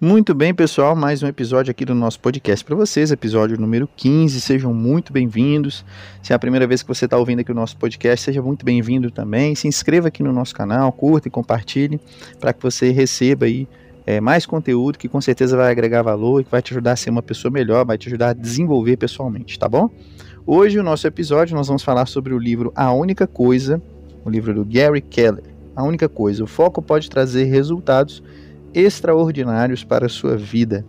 Muito bem, pessoal, mais um episódio aqui do nosso podcast para vocês, episódio número 15. Sejam muito bem-vindos. Se é a primeira vez que você está ouvindo aqui o nosso podcast, seja muito bem-vindo também. Se inscreva aqui no nosso canal, curta e compartilhe para que você receba aí é, mais conteúdo que com certeza vai agregar valor e que vai te ajudar a ser uma pessoa melhor, vai te ajudar a desenvolver pessoalmente, tá bom? Hoje, o nosso episódio, nós vamos falar sobre o livro A Única Coisa, o livro do Gary Keller. A Única Coisa, o foco pode trazer resultados extraordinários para a sua vida.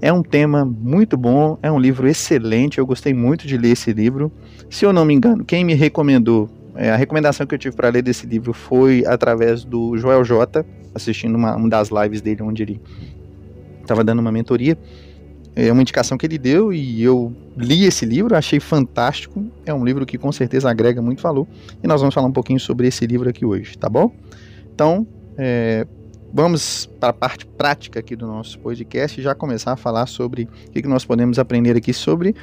É um tema muito bom, é um livro excelente, eu gostei muito de ler esse livro. Se eu não me engano, quem me recomendou, é, a recomendação que eu tive para ler desse livro foi através do Joel J, assistindo uma, uma das lives dele, onde ele estava dando uma mentoria. É uma indicação que ele deu e eu li esse livro, achei fantástico. É um livro que com certeza agrega muito valor. E nós vamos falar um pouquinho sobre esse livro aqui hoje, tá bom? Então, é, vamos para a parte prática aqui do nosso podcast e já começar a falar sobre o que, que nós podemos aprender aqui sobre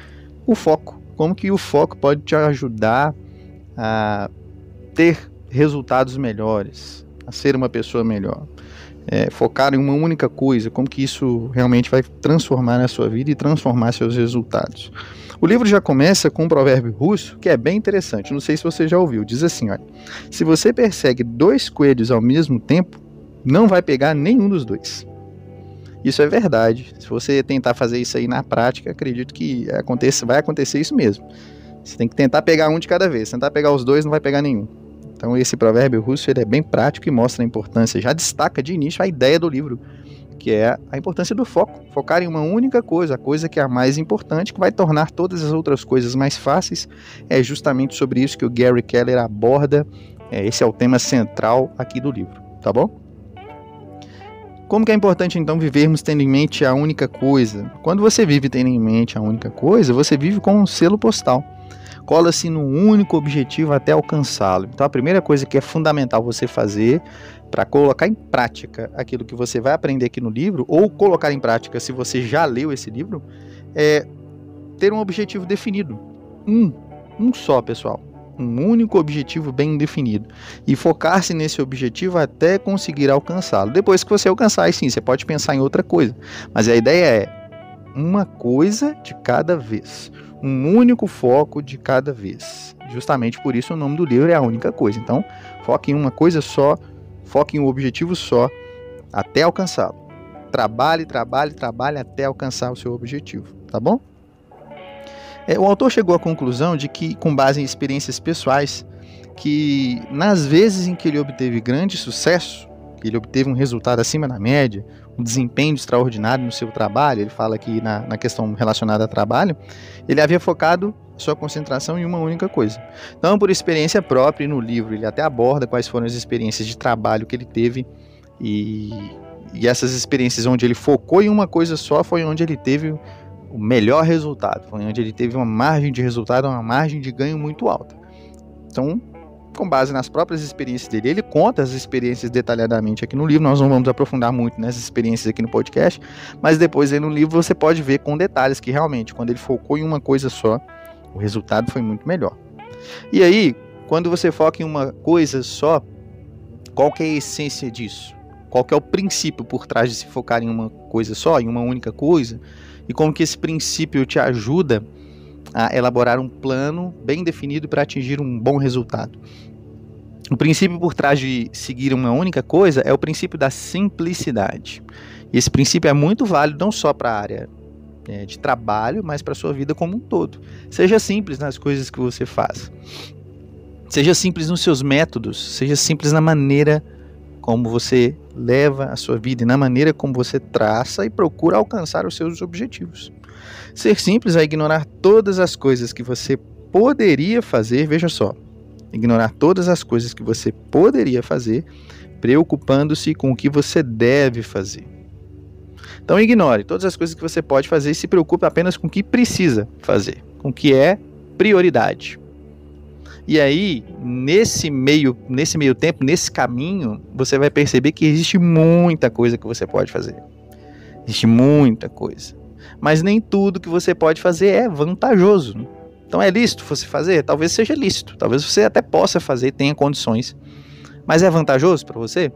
o foco. Como que o foco pode te ajudar a ter resultados melhores, a ser uma pessoa melhor. É, focar em uma única coisa, como que isso realmente vai transformar na sua vida e transformar seus resultados. O livro já começa com um provérbio russo que é bem interessante, não sei se você já ouviu, diz assim, olha, se você persegue dois coelhos ao mesmo tempo, não vai pegar nenhum dos dois. Isso é verdade. Se você tentar fazer isso aí na prática, acredito que aconteça, vai acontecer isso mesmo. Você tem que tentar pegar um de cada vez. Tentar pegar os dois, não vai pegar nenhum. Então esse provérbio russo ele é bem prático e mostra a importância. Já destaca de início a ideia do livro, que é a importância do foco. Focar em uma única coisa, a coisa que é a mais importante, que vai tornar todas as outras coisas mais fáceis. É justamente sobre isso que o Gary Keller aborda. É, esse é o tema central aqui do livro, tá bom? Como que é importante então vivermos tendo em mente a única coisa? Quando você vive tendo em mente a única coisa, você vive com um selo postal. Cola-se num único objetivo até alcançá-lo. Então a primeira coisa que é fundamental você fazer para colocar em prática aquilo que você vai aprender aqui no livro, ou colocar em prática se você já leu esse livro, é ter um objetivo definido. Um, um só, pessoal um único objetivo bem definido e focar-se nesse objetivo até conseguir alcançá-lo. Depois que você alcançar, aí sim, você pode pensar em outra coisa. Mas a ideia é uma coisa de cada vez, um único foco de cada vez. Justamente por isso o nome do livro é a única coisa. Então, foque em uma coisa só, foque em um objetivo só até alcançá-lo. Trabalhe, trabalhe, trabalhe até alcançar o seu objetivo, tá bom? É, o autor chegou à conclusão de que, com base em experiências pessoais, que nas vezes em que ele obteve grande sucesso, ele obteve um resultado acima da média, um desempenho extraordinário no seu trabalho, ele fala aqui na, na questão relacionada a trabalho, ele havia focado sua concentração em uma única coisa. Então, por experiência própria, no livro ele até aborda quais foram as experiências de trabalho que ele teve e, e essas experiências onde ele focou em uma coisa só foi onde ele teve o melhor resultado, foi onde ele teve uma margem de resultado, uma margem de ganho muito alta. Então, com base nas próprias experiências dele, ele conta as experiências detalhadamente aqui no livro. Nós não vamos aprofundar muito nessas experiências aqui no podcast, mas depois aí no livro você pode ver com detalhes que realmente, quando ele focou em uma coisa só, o resultado foi muito melhor. E aí, quando você foca em uma coisa só, qual que é a essência disso? Qual que é o princípio por trás de se focar em uma coisa só, em uma única coisa? E como que esse princípio te ajuda a elaborar um plano bem definido para atingir um bom resultado. O princípio por trás de seguir uma única coisa é o princípio da simplicidade. E esse princípio é muito válido não só para a área é, de trabalho, mas para a sua vida como um todo. Seja simples nas coisas que você faz. Seja simples nos seus métodos, seja simples na maneira como você leva a sua vida e na maneira como você traça e procura alcançar os seus objetivos. Ser simples é ignorar todas as coisas que você poderia fazer, veja só, ignorar todas as coisas que você poderia fazer, preocupando-se com o que você deve fazer. Então ignore todas as coisas que você pode fazer e se preocupe apenas com o que precisa fazer, com o que é prioridade. E aí, nesse meio, nesse meio tempo, nesse caminho, você vai perceber que existe muita coisa que você pode fazer. Existe muita coisa. Mas nem tudo que você pode fazer é vantajoso. Então é lícito você fazer? Talvez seja lícito. Talvez você até possa fazer, tenha condições. Mas é vantajoso para você?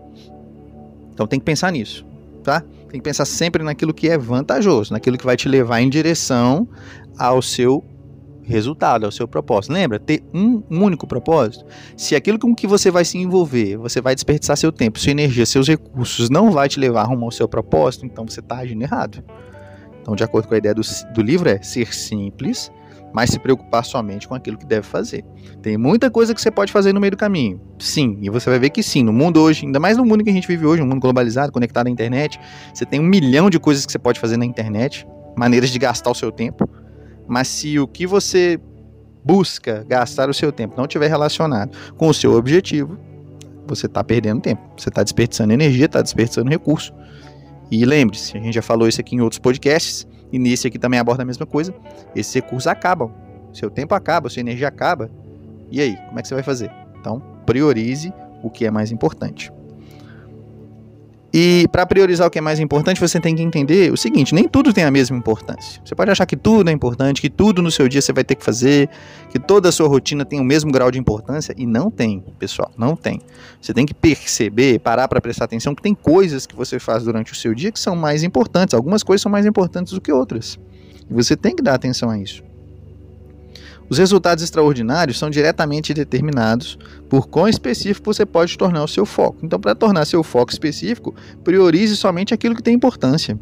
Então tem que pensar nisso, tá? Tem que pensar sempre naquilo que é vantajoso, naquilo que vai te levar em direção ao seu resultado, ao seu propósito. Lembra? Ter um único propósito. Se aquilo com que você vai se envolver, você vai desperdiçar seu tempo, sua energia, seus recursos, não vai te levar rumo ao seu propósito, então você está agindo errado. Então, de acordo com a ideia do, do livro, é ser simples, mas se preocupar somente com aquilo que deve fazer. Tem muita coisa que você pode fazer no meio do caminho. Sim, e você vai ver que sim, no mundo hoje, ainda mais no mundo que a gente vive hoje, um mundo globalizado, conectado à internet, você tem um milhão de coisas que você pode fazer na internet, maneiras de gastar o seu tempo. Mas se o que você busca gastar o seu tempo não estiver relacionado com o seu objetivo, você está perdendo tempo. Você está desperdiçando energia, está desperdiçando recurso. E lembre-se, a gente já falou isso aqui em outros podcasts, e nesse aqui também aborda a mesma coisa. Esses recursos acabam. Seu tempo acaba, sua energia acaba. E aí, como é que você vai fazer? Então, priorize o que é mais importante. E para priorizar o que é mais importante, você tem que entender o seguinte: nem tudo tem a mesma importância. Você pode achar que tudo é importante, que tudo no seu dia você vai ter que fazer, que toda a sua rotina tem o mesmo grau de importância, e não tem, pessoal, não tem. Você tem que perceber, parar para prestar atenção que tem coisas que você faz durante o seu dia que são mais importantes. Algumas coisas são mais importantes do que outras. E você tem que dar atenção a isso. Os resultados extraordinários são diretamente determinados por quão específico você pode tornar o seu foco. Então, para tornar seu foco específico, priorize somente aquilo que tem importância.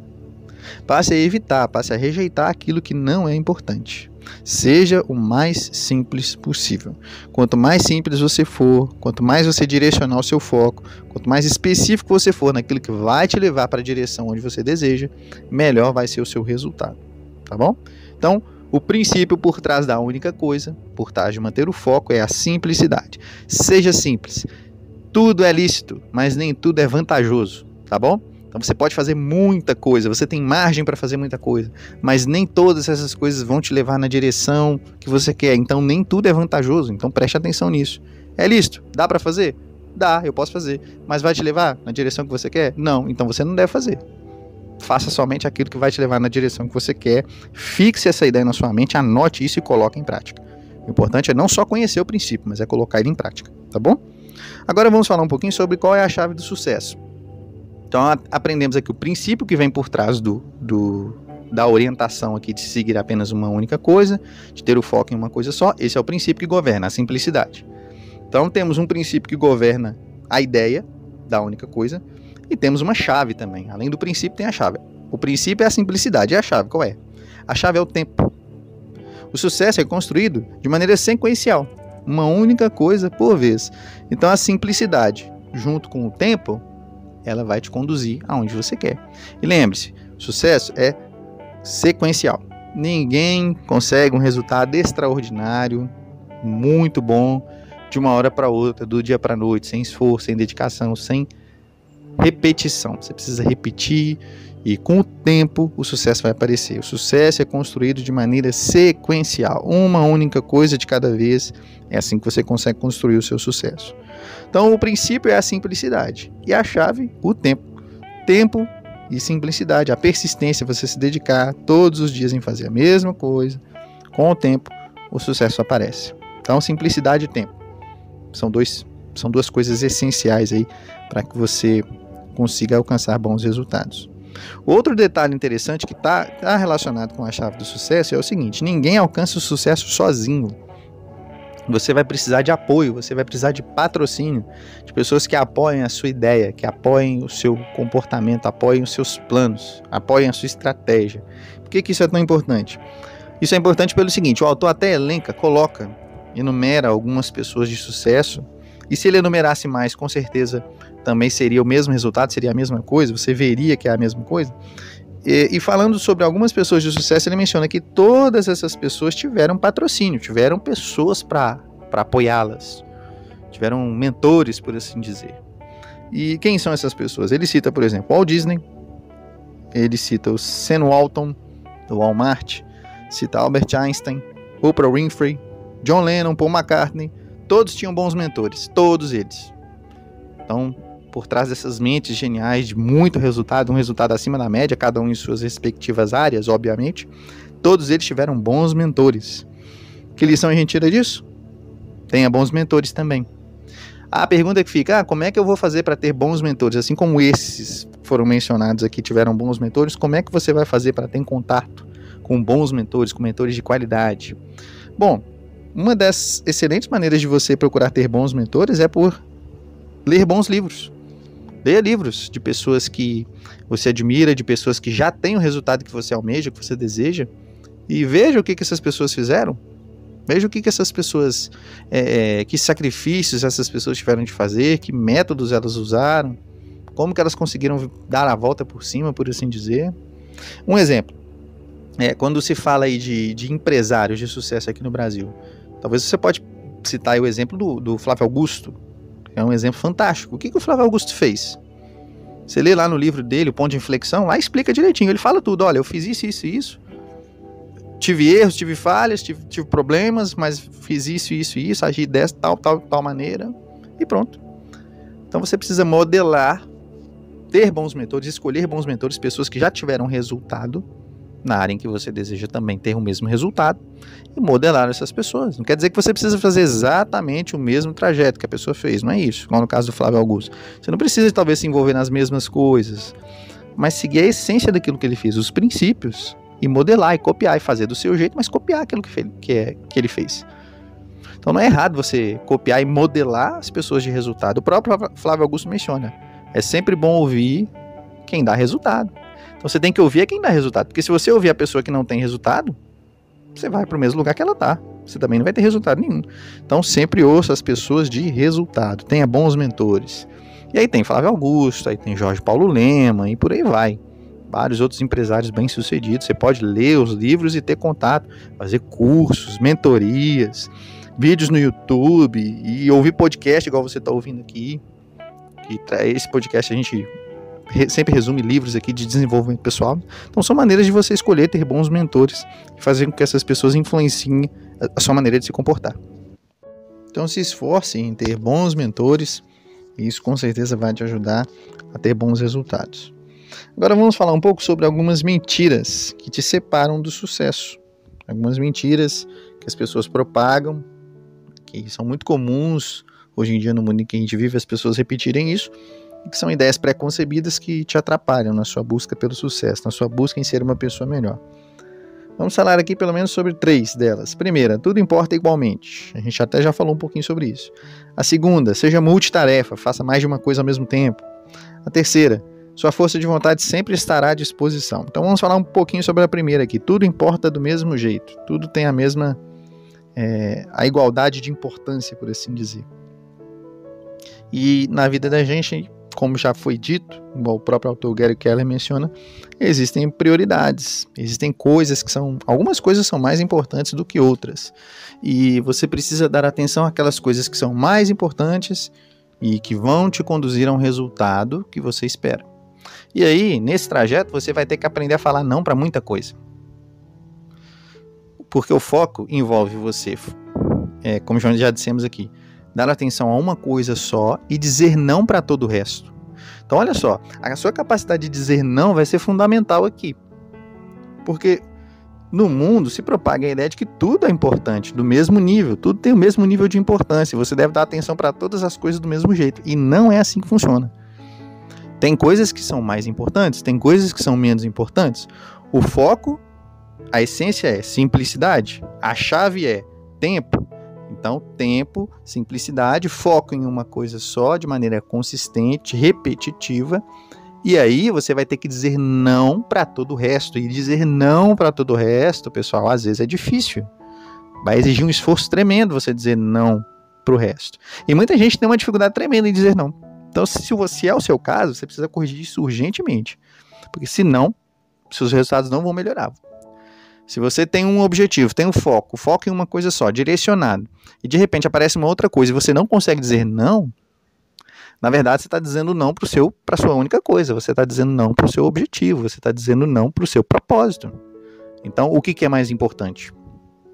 Passe a evitar, passe a rejeitar aquilo que não é importante. Seja o mais simples possível. Quanto mais simples você for, quanto mais você direcionar o seu foco, quanto mais específico você for naquilo que vai te levar para a direção onde você deseja, melhor vai ser o seu resultado. Tá bom? Então, o princípio por trás da única coisa, por trás de manter o foco, é a simplicidade. Seja simples. Tudo é lícito, mas nem tudo é vantajoso, tá bom? Então você pode fazer muita coisa, você tem margem para fazer muita coisa, mas nem todas essas coisas vão te levar na direção que você quer. Então nem tudo é vantajoso, então preste atenção nisso. É lícito? Dá para fazer? Dá, eu posso fazer. Mas vai te levar na direção que você quer? Não, então você não deve fazer faça somente aquilo que vai te levar na direção que você quer. Fixe essa ideia na sua mente, anote isso e coloque em prática. O importante é não só conhecer o princípio, mas é colocar ele em prática, tá bom? Agora vamos falar um pouquinho sobre qual é a chave do sucesso. Então aprendemos aqui o princípio que vem por trás do, do, da orientação aqui de seguir apenas uma única coisa, de ter o foco em uma coisa só. Esse é o princípio que governa, a simplicidade. Então temos um princípio que governa a ideia da única coisa, e temos uma chave também. Além do princípio, tem a chave. O princípio é a simplicidade. E a chave qual é? A chave é o tempo. O sucesso é construído de maneira sequencial, uma única coisa por vez. Então a simplicidade, junto com o tempo, ela vai te conduzir aonde você quer. E lembre-se, sucesso é sequencial. Ninguém consegue um resultado extraordinário, muito bom, de uma hora para outra, do dia para noite, sem esforço, sem dedicação, sem repetição. Você precisa repetir e com o tempo o sucesso vai aparecer. O sucesso é construído de maneira sequencial, uma única coisa de cada vez. É assim que você consegue construir o seu sucesso. Então, o princípio é a simplicidade e a chave, o tempo. Tempo e simplicidade, a persistência, você se dedicar todos os dias em fazer a mesma coisa. Com o tempo, o sucesso aparece. Então, simplicidade e tempo são dois são duas coisas essenciais aí para que você consiga alcançar bons resultados. Outro detalhe interessante que está tá relacionado com a chave do sucesso é o seguinte: ninguém alcança o sucesso sozinho. Você vai precisar de apoio, você vai precisar de patrocínio, de pessoas que apoiem a sua ideia, que apoiem o seu comportamento, apoiem os seus planos, apoiem a sua estratégia. Por que, que isso é tão importante? Isso é importante pelo seguinte: o autor até elenca, coloca, enumera algumas pessoas de sucesso, e se ele enumerasse mais, com certeza também seria o mesmo resultado, seria a mesma coisa, você veria que é a mesma coisa. E, e, falando sobre algumas pessoas de sucesso, ele menciona que todas essas pessoas tiveram patrocínio, tiveram pessoas para apoiá-las, tiveram mentores, por assim dizer. E quem são essas pessoas? Ele cita, por exemplo, Walt Disney, ele cita o Sam Walton, do Walmart, cita Albert Einstein, Oprah Winfrey, John Lennon, Paul McCartney, todos tinham bons mentores, todos eles. Então, por trás dessas mentes geniais de muito resultado, um resultado acima da média, cada um em suas respectivas áreas, obviamente, todos eles tiveram bons mentores. Que lição a gente tira disso? Tenha bons mentores também. A pergunta que fica, ah, como é que eu vou fazer para ter bons mentores? Assim como esses foram mencionados aqui, tiveram bons mentores, como é que você vai fazer para ter contato com bons mentores, com mentores de qualidade? Bom, uma das excelentes maneiras de você procurar ter bons mentores é por ler bons livros. Leia livros de pessoas que você admira, de pessoas que já têm o resultado que você almeja, que você deseja, e veja o que, que essas pessoas fizeram. Veja o que, que essas pessoas, é, é, que sacrifícios essas pessoas tiveram de fazer, que métodos elas usaram, como que elas conseguiram dar a volta por cima, por assim dizer. Um exemplo, é, quando se fala aí de, de empresários de sucesso aqui no Brasil, talvez você pode citar o exemplo do, do Flávio Augusto, é um exemplo fantástico. O que, que o Flávio Augusto fez? Você lê lá no livro dele, o ponto de inflexão, lá explica direitinho. Ele fala tudo. Olha, eu fiz isso, isso e isso. Tive erros, tive falhas, tive, tive problemas, mas fiz isso, isso e isso, agi dessa, tal, tal, tal maneira. E pronto. Então você precisa modelar, ter bons mentores, escolher bons mentores, pessoas que já tiveram resultado na área em que você deseja também ter o mesmo resultado e modelar essas pessoas. Não quer dizer que você precisa fazer exatamente o mesmo trajeto que a pessoa fez, não é isso. Como no caso do Flávio Augusto. Você não precisa talvez se envolver nas mesmas coisas, mas seguir a essência daquilo que ele fez, os princípios, e modelar e copiar e fazer do seu jeito, mas copiar aquilo que, fez, que, é, que ele fez. Então não é errado você copiar e modelar as pessoas de resultado. O próprio Flávio Augusto menciona. É sempre bom ouvir quem dá resultado. Então você tem que ouvir quem dá resultado. Porque se você ouvir a pessoa que não tem resultado, você vai para o mesmo lugar que ela tá. Você também não vai ter resultado nenhum. Então sempre ouça as pessoas de resultado. Tenha bons mentores. E aí tem Flávio Augusto, aí tem Jorge Paulo Lema e por aí vai. Vários outros empresários bem-sucedidos. Você pode ler os livros e ter contato, fazer cursos, mentorias, vídeos no YouTube e ouvir podcast igual você está ouvindo aqui. Que esse podcast a gente sempre resume livros aqui de desenvolvimento pessoal. Então são maneiras de você escolher ter bons mentores e fazer com que essas pessoas influenciem a sua maneira de se comportar. Então se esforce em ter bons mentores e isso com certeza vai te ajudar a ter bons resultados. Agora vamos falar um pouco sobre algumas mentiras que te separam do sucesso. Algumas mentiras que as pessoas propagam, que são muito comuns hoje em dia no mundo em que a gente vive, as pessoas repetirem isso são ideias pré-concebidas que te atrapalham na sua busca pelo sucesso, na sua busca em ser uma pessoa melhor. Vamos falar aqui pelo menos sobre três delas. Primeira, tudo importa igualmente. A gente até já falou um pouquinho sobre isso. A segunda, seja multitarefa, faça mais de uma coisa ao mesmo tempo. A terceira, sua força de vontade sempre estará à disposição. Então vamos falar um pouquinho sobre a primeira aqui. Tudo importa do mesmo jeito. Tudo tem a mesma. É, a igualdade de importância, por assim dizer. E na vida da gente, como já foi dito, igual o próprio autor Gary Keller menciona, existem prioridades, existem coisas que são, algumas coisas são mais importantes do que outras. E você precisa dar atenção àquelas coisas que são mais importantes e que vão te conduzir a um resultado que você espera. E aí, nesse trajeto, você vai ter que aprender a falar não para muita coisa. Porque o foco envolve você, é, como já dissemos aqui, dar atenção a uma coisa só e dizer não para todo o resto. Então, olha só, a sua capacidade de dizer não vai ser fundamental aqui. Porque no mundo se propaga a ideia de que tudo é importante, do mesmo nível, tudo tem o mesmo nível de importância, você deve dar atenção para todas as coisas do mesmo jeito. E não é assim que funciona. Tem coisas que são mais importantes, tem coisas que são menos importantes. O foco, a essência é simplicidade, a chave é tempo, então, tempo, simplicidade, foco em uma coisa só, de maneira consistente, repetitiva. E aí você vai ter que dizer não para todo o resto. E dizer não para todo o resto, pessoal, às vezes é difícil. Vai exigir um esforço tremendo você dizer não para o resto. E muita gente tem uma dificuldade tremenda em dizer não. Então, se você é o seu caso, você precisa corrigir isso urgentemente. Porque senão, seus resultados não vão melhorar. Se você tem um objetivo, tem um foco, foco em uma coisa só, direcionado, e de repente aparece uma outra coisa e você não consegue dizer não, na verdade você está dizendo não para seu, para sua única coisa. Você está dizendo não para o seu objetivo. Você está dizendo não para o seu propósito. Então, o que, que é mais importante?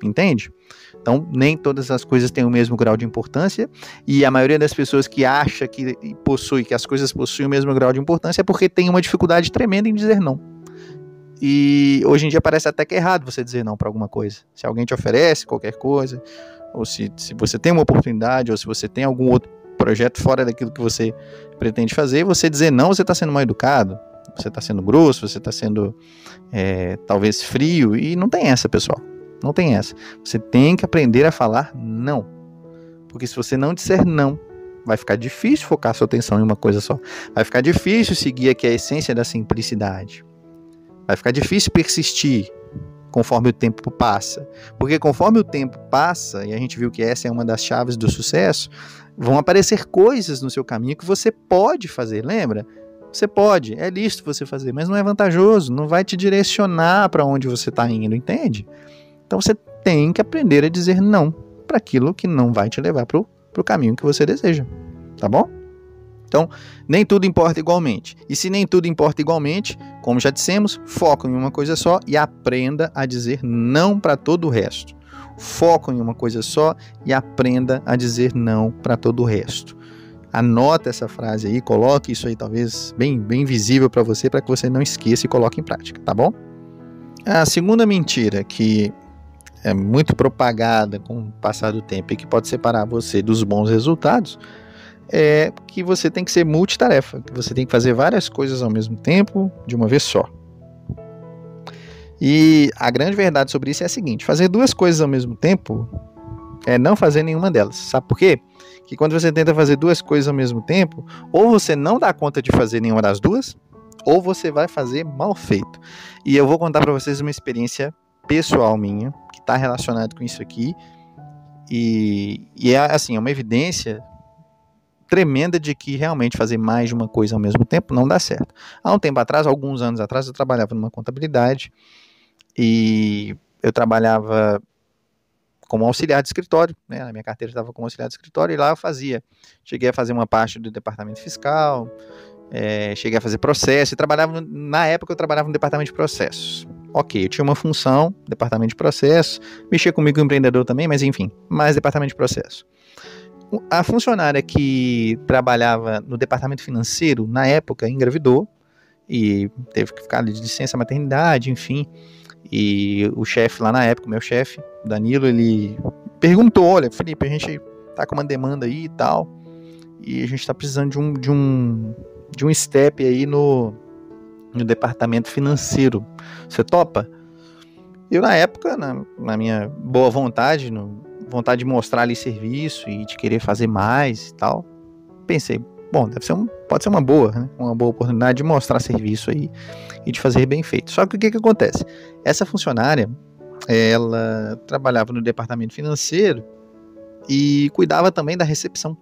Entende? Então, nem todas as coisas têm o mesmo grau de importância, e a maioria das pessoas que acha que possui, que as coisas possuem o mesmo grau de importância é porque tem uma dificuldade tremenda em dizer não. E hoje em dia parece até que é errado você dizer não para alguma coisa. Se alguém te oferece qualquer coisa, ou se, se você tem uma oportunidade, ou se você tem algum outro projeto fora daquilo que você pretende fazer, você dizer não, você está sendo mal educado, você está sendo grosso, você está sendo é, talvez frio, e não tem essa, pessoal. Não tem essa. Você tem que aprender a falar não. Porque se você não disser não, vai ficar difícil focar sua atenção em uma coisa só. Vai ficar difícil seguir aqui a essência da simplicidade. Vai ficar difícil persistir conforme o tempo passa. Porque conforme o tempo passa, e a gente viu que essa é uma das chaves do sucesso, vão aparecer coisas no seu caminho que você pode fazer, lembra? Você pode, é lícito você fazer, mas não é vantajoso, não vai te direcionar para onde você está indo, entende? Então você tem que aprender a dizer não para aquilo que não vai te levar para o caminho que você deseja, tá bom? Então, nem tudo importa igualmente. E se nem tudo importa igualmente, como já dissemos, foca em uma coisa só e aprenda a dizer não para todo o resto. Foca em uma coisa só e aprenda a dizer não para todo o resto. Anota essa frase aí, coloque isso aí talvez bem, bem visível para você, para que você não esqueça e coloque em prática, tá bom? A segunda mentira que é muito propagada com o passar do tempo e que pode separar você dos bons resultados é que você tem que ser multitarefa, que você tem que fazer várias coisas ao mesmo tempo, de uma vez só. E a grande verdade sobre isso é a seguinte: fazer duas coisas ao mesmo tempo é não fazer nenhuma delas. Sabe por quê? Que quando você tenta fazer duas coisas ao mesmo tempo, ou você não dá conta de fazer nenhuma das duas, ou você vai fazer mal feito. E eu vou contar para vocês uma experiência pessoal minha, que está relacionada com isso aqui. E, e é assim, é uma evidência tremenda de que realmente fazer mais de uma coisa ao mesmo tempo não dá certo. Há um tempo atrás, alguns anos atrás, eu trabalhava numa contabilidade e eu trabalhava como auxiliar de escritório, né? Minha carteira estava como auxiliar de escritório e lá eu fazia. Cheguei a fazer uma parte do departamento fiscal, é, cheguei a fazer processo e trabalhava, na época eu trabalhava no departamento de processos. Ok, eu tinha uma função, departamento de processo, mexia comigo empreendedor também, mas enfim, mais departamento de processo a funcionária que trabalhava no departamento financeiro, na época, engravidou e teve que ficar de licença maternidade, enfim. E o chefe lá na época, meu chefe, Danilo, ele perguntou: Olha, Felipe, a gente tá com uma demanda aí e tal, e a gente tá precisando de um, de um, de um step aí no, no departamento financeiro. Você topa? Eu, na época, na, na minha boa vontade, no, vontade de mostrar ali serviço e de querer fazer mais e tal. Pensei, bom, deve ser um, pode ser uma boa, né? uma boa oportunidade de mostrar serviço aí e de fazer bem feito. Só que o que, que acontece? Essa funcionária, ela trabalhava no departamento financeiro e cuidava também da recepção.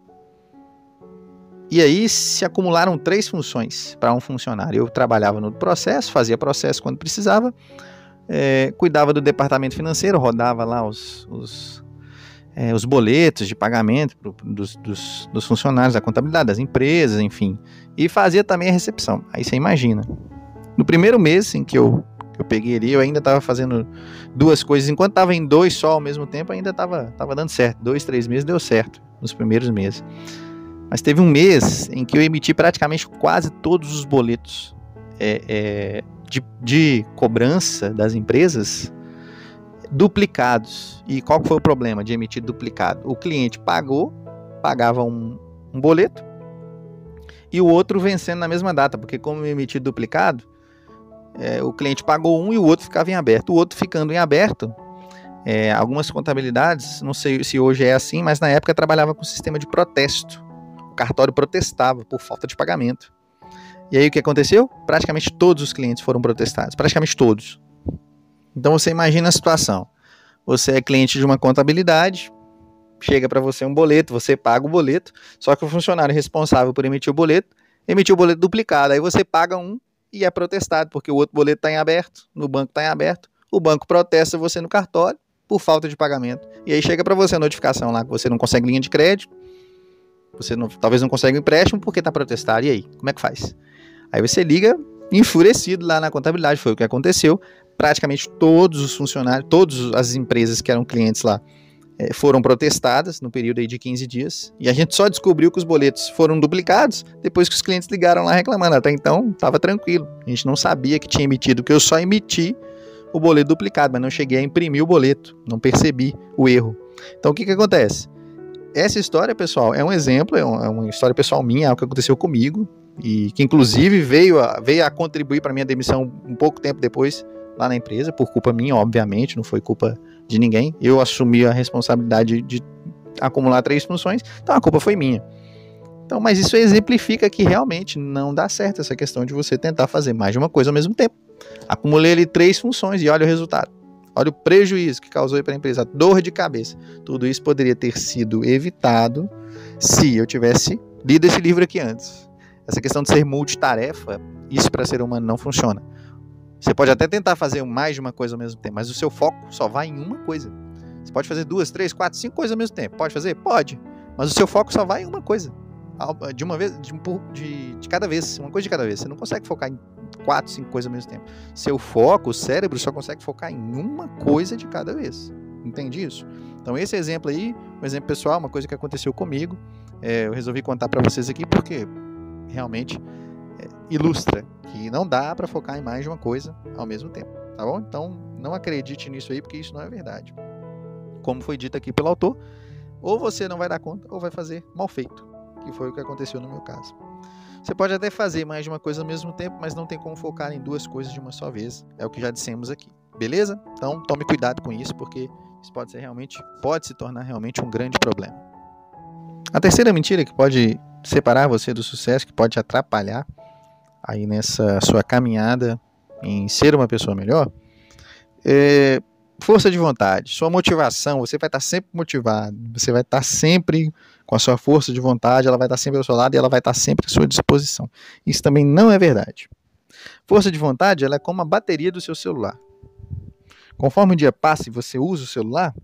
E aí se acumularam três funções para um funcionário. Eu trabalhava no processo, fazia processo quando precisava, é, cuidava do departamento financeiro, rodava lá os, os é, os boletos de pagamento pro, dos, dos, dos, funcionários da contabilidade, das empresas, enfim. E fazia também a recepção. Aí você imagina. No primeiro mês em que eu, eu peguei ali, eu ainda estava fazendo duas coisas. Enquanto estava em dois só ao mesmo tempo, ainda estava tava dando certo. Dois, três meses deu certo nos primeiros meses. Mas teve um mês em que eu emiti praticamente quase todos os boletos é, é, de, de cobrança das empresas duplicados. E qual foi o problema de emitir duplicado? O cliente pagou, pagava um, um boleto, e o outro vencendo na mesma data, porque como emitir duplicado, é, o cliente pagou um e o outro ficava em aberto. O outro ficando em aberto, é, algumas contabilidades, não sei se hoje é assim, mas na época trabalhava com sistema de protesto. O cartório protestava por falta de pagamento. E aí o que aconteceu? Praticamente todos os clientes foram protestados, praticamente todos. Então você imagina a situação. Você é cliente de uma contabilidade, chega para você um boleto, você paga o boleto, só que o funcionário responsável por emitir o boleto emitiu o boleto duplicado. Aí você paga um e é protestado, porque o outro boleto está em aberto, no banco está em aberto, o banco protesta você no cartório por falta de pagamento. E aí chega para você a notificação lá que você não consegue linha de crédito, você não, talvez não consegue um empréstimo porque está protestado. E aí, como é que faz? Aí você liga enfurecido lá na contabilidade, foi o que aconteceu praticamente todos os funcionários, todas as empresas que eram clientes lá é, foram protestadas no período aí de 15 dias. E a gente só descobriu que os boletos foram duplicados depois que os clientes ligaram lá reclamando. Até então estava tranquilo. A gente não sabia que tinha emitido, que eu só emiti o boleto duplicado, mas não cheguei a imprimir o boleto, não percebi o erro. Então o que, que acontece? essa história, pessoal, é um exemplo, é, é uma história pessoal minha, algo que aconteceu comigo e que inclusive veio a, veio a contribuir para minha demissão um pouco tempo depois lá na empresa, por culpa minha, obviamente, não foi culpa de ninguém. Eu assumi a responsabilidade de acumular três funções, então a culpa foi minha. Então, mas isso exemplifica que realmente não dá certo essa questão de você tentar fazer mais de uma coisa ao mesmo tempo. Acumulei ali três funções e olha o resultado. Olha o prejuízo que causou para a empresa, a dor de cabeça. Tudo isso poderia ter sido evitado se eu tivesse lido esse livro aqui antes. Essa questão de ser multitarefa, isso para ser humano não funciona. Você pode até tentar fazer mais de uma coisa ao mesmo tempo, mas o seu foco só vai em uma coisa. Você pode fazer duas, três, quatro, cinco coisas ao mesmo tempo. Pode fazer? Pode. Mas o seu foco só vai em uma coisa. De uma vez, de, de, de cada vez, uma coisa de cada vez. Você não consegue focar em quatro, cinco coisas ao mesmo tempo. Seu foco, o cérebro, só consegue focar em uma coisa de cada vez. Entende isso? Então, esse exemplo aí, um exemplo pessoal, uma coisa que aconteceu comigo, é, eu resolvi contar para vocês aqui porque realmente ilustra que não dá para focar em mais de uma coisa ao mesmo tempo, tá bom? Então, não acredite nisso aí, porque isso não é verdade. Como foi dito aqui pelo autor, ou você não vai dar conta, ou vai fazer mal feito, que foi o que aconteceu no meu caso. Você pode até fazer mais de uma coisa ao mesmo tempo, mas não tem como focar em duas coisas de uma só vez. É o que já dissemos aqui. Beleza? Então tome cuidado com isso, porque isso pode ser realmente, pode se tornar realmente um grande problema. A terceira mentira que pode separar você do sucesso, que pode te atrapalhar aí nessa sua caminhada em ser uma pessoa melhor, é força de vontade, sua motivação, você vai estar sempre motivado, você vai estar sempre com a sua força de vontade, ela vai estar sempre ao seu lado e ela vai estar sempre à sua disposição. Isso também não é verdade. Força de vontade, ela é como a bateria do seu celular. Conforme o dia passa e você usa o celular,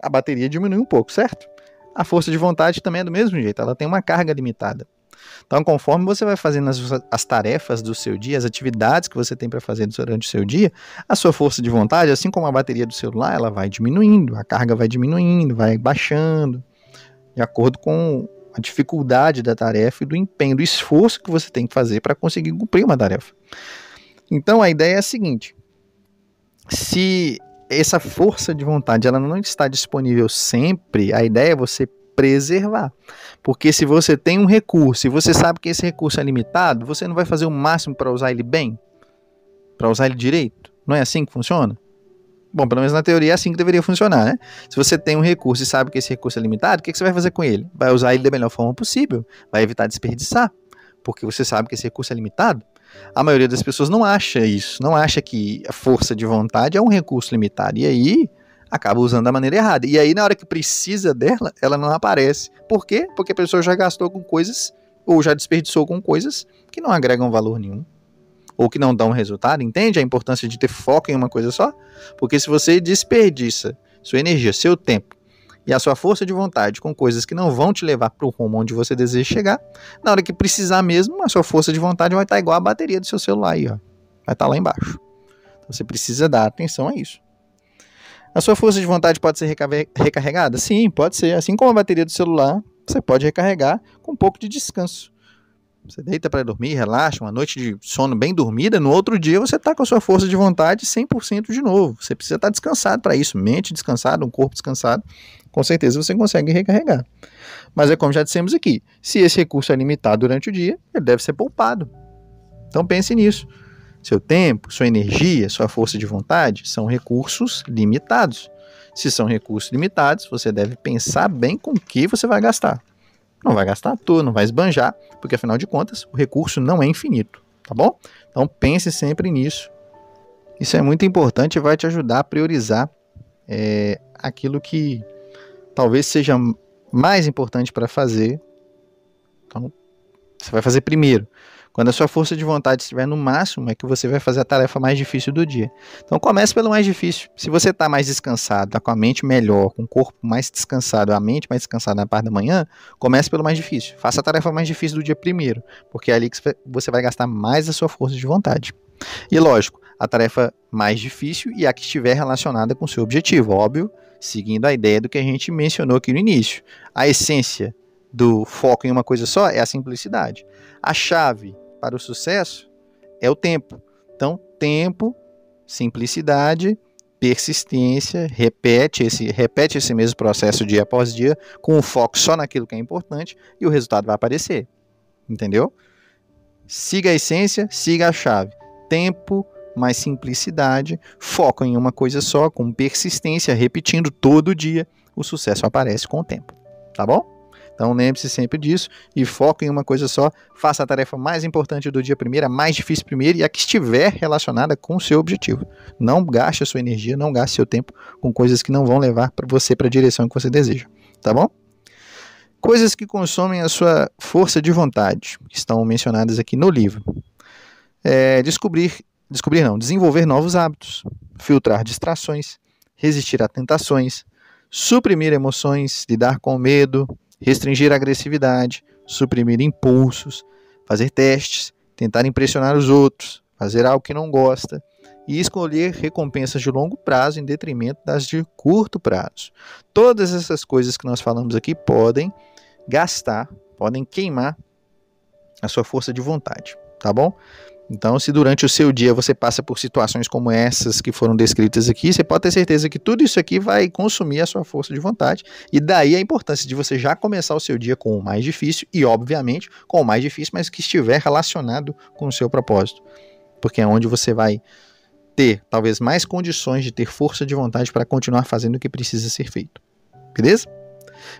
a bateria diminui um pouco, certo? A força de vontade também é do mesmo jeito, ela tem uma carga limitada. Então, conforme você vai fazendo as, as tarefas do seu dia, as atividades que você tem para fazer durante o seu dia, a sua força de vontade, assim como a bateria do celular, ela vai diminuindo, a carga vai diminuindo, vai baixando, de acordo com a dificuldade da tarefa e do empenho, do esforço que você tem que fazer para conseguir cumprir uma tarefa. Então, a ideia é a seguinte: se essa força de vontade ela não está disponível sempre, a ideia é você preservar. Porque se você tem um recurso e você sabe que esse recurso é limitado, você não vai fazer o máximo para usar ele bem? Para usar ele direito? Não é assim que funciona? Bom, pelo menos na teoria é assim que deveria funcionar, né? Se você tem um recurso e sabe que esse recurso é limitado, o que, que você vai fazer com ele? Vai usar ele da melhor forma possível, vai evitar desperdiçar, porque você sabe que esse recurso é limitado. A maioria das pessoas não acha isso, não acha que a força de vontade é um recurso limitado. E aí acaba usando da maneira errada. E aí, na hora que precisa dela, ela não aparece. Por quê? Porque a pessoa já gastou com coisas, ou já desperdiçou com coisas que não agregam valor nenhum. Ou que não dão resultado. Entende a importância de ter foco em uma coisa só? Porque se você desperdiça sua energia, seu tempo e a sua força de vontade com coisas que não vão te levar para o rumo onde você deseja chegar, na hora que precisar mesmo, a sua força de vontade vai estar igual a bateria do seu celular aí, ó. Vai estar lá embaixo. Então você precisa dar atenção a isso. A sua força de vontade pode ser recarregada? Sim, pode ser. Assim como a bateria do celular, você pode recarregar com um pouco de descanso. Você deita para dormir, relaxa, uma noite de sono bem dormida, no outro dia você está com a sua força de vontade 100% de novo. Você precisa estar tá descansado para isso, mente descansada, um corpo descansado, com certeza você consegue recarregar. Mas é como já dissemos aqui, se esse recurso é limitado durante o dia, ele deve ser poupado. Então pense nisso. Seu tempo, sua energia, sua força de vontade são recursos limitados. Se são recursos limitados, você deve pensar bem com o que você vai gastar. Não vai gastar à toa, não vai esbanjar, porque afinal de contas, o recurso não é infinito, tá bom? Então pense sempre nisso. Isso é muito importante e vai te ajudar a priorizar é, aquilo que talvez seja mais importante para fazer. Então, você vai fazer primeiro. Quando a sua força de vontade estiver no máximo, é que você vai fazer a tarefa mais difícil do dia. Então comece pelo mais difícil. Se você está mais descansado, está com a mente melhor, com o corpo mais descansado, a mente mais descansada na parte da manhã, comece pelo mais difícil. Faça a tarefa mais difícil do dia primeiro, porque é ali que você vai gastar mais a sua força de vontade. E lógico, a tarefa mais difícil e a que estiver relacionada com o seu objetivo, óbvio, seguindo a ideia do que a gente mencionou aqui no início. A essência do foco em uma coisa só é a simplicidade. A chave para o sucesso é o tempo. Então, tempo, simplicidade, persistência, repete esse, repete esse mesmo processo dia após dia, com o foco só naquilo que é importante e o resultado vai aparecer. Entendeu? Siga a essência, siga a chave. Tempo mais simplicidade, foco em uma coisa só, com persistência, repetindo todo dia, o sucesso aparece com o tempo. Tá bom? Então lembre-se sempre disso e foque em uma coisa só. Faça a tarefa mais importante do dia primeiro, a mais difícil primeiro e a que estiver relacionada com o seu objetivo. Não gaste a sua energia, não gaste seu tempo com coisas que não vão levar para você para a direção que você deseja. Tá bom? Coisas que consomem a sua força de vontade, que estão mencionadas aqui no livro. É, descobrir, descobrir não, desenvolver novos hábitos, filtrar distrações, resistir a tentações, suprimir emoções, lidar com medo, restringir a agressividade, suprimir impulsos, fazer testes, tentar impressionar os outros, fazer algo que não gosta e escolher recompensas de longo prazo em detrimento das de curto prazo. Todas essas coisas que nós falamos aqui podem gastar, podem queimar a sua força de vontade, tá bom? Então, se durante o seu dia você passa por situações como essas que foram descritas aqui, você pode ter certeza que tudo isso aqui vai consumir a sua força de vontade. E daí a importância de você já começar o seu dia com o mais difícil e, obviamente, com o mais difícil, mas que estiver relacionado com o seu propósito. Porque é onde você vai ter talvez mais condições de ter força de vontade para continuar fazendo o que precisa ser feito. Beleza?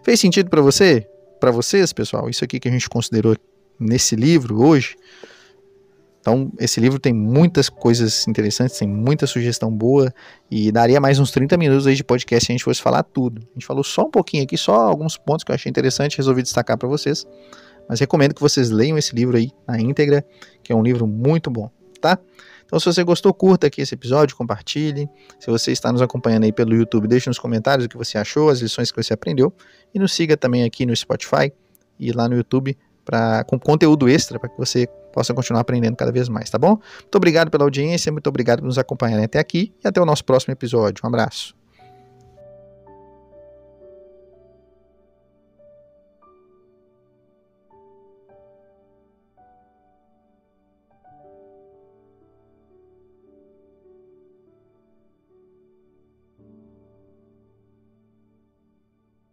Fez sentido para você? Para vocês, pessoal? Isso aqui que a gente considerou nesse livro hoje? Então, esse livro tem muitas coisas interessantes, tem muita sugestão boa e daria mais uns 30 minutos aí de podcast se a gente fosse falar tudo. A gente falou só um pouquinho aqui, só alguns pontos que eu achei interessante, resolvi destacar para vocês. Mas recomendo que vocês leiam esse livro aí na íntegra, que é um livro muito bom, tá? Então, se você gostou, curta aqui esse episódio, compartilhe. Se você está nos acompanhando aí pelo YouTube, deixe nos comentários o que você achou, as lições que você aprendeu. E nos siga também aqui no Spotify e lá no YouTube pra, com conteúdo extra para que você possa continuar aprendendo cada vez mais, tá bom? Muito obrigado pela audiência, muito obrigado por nos acompanharem até aqui e até o nosso próximo episódio. Um abraço.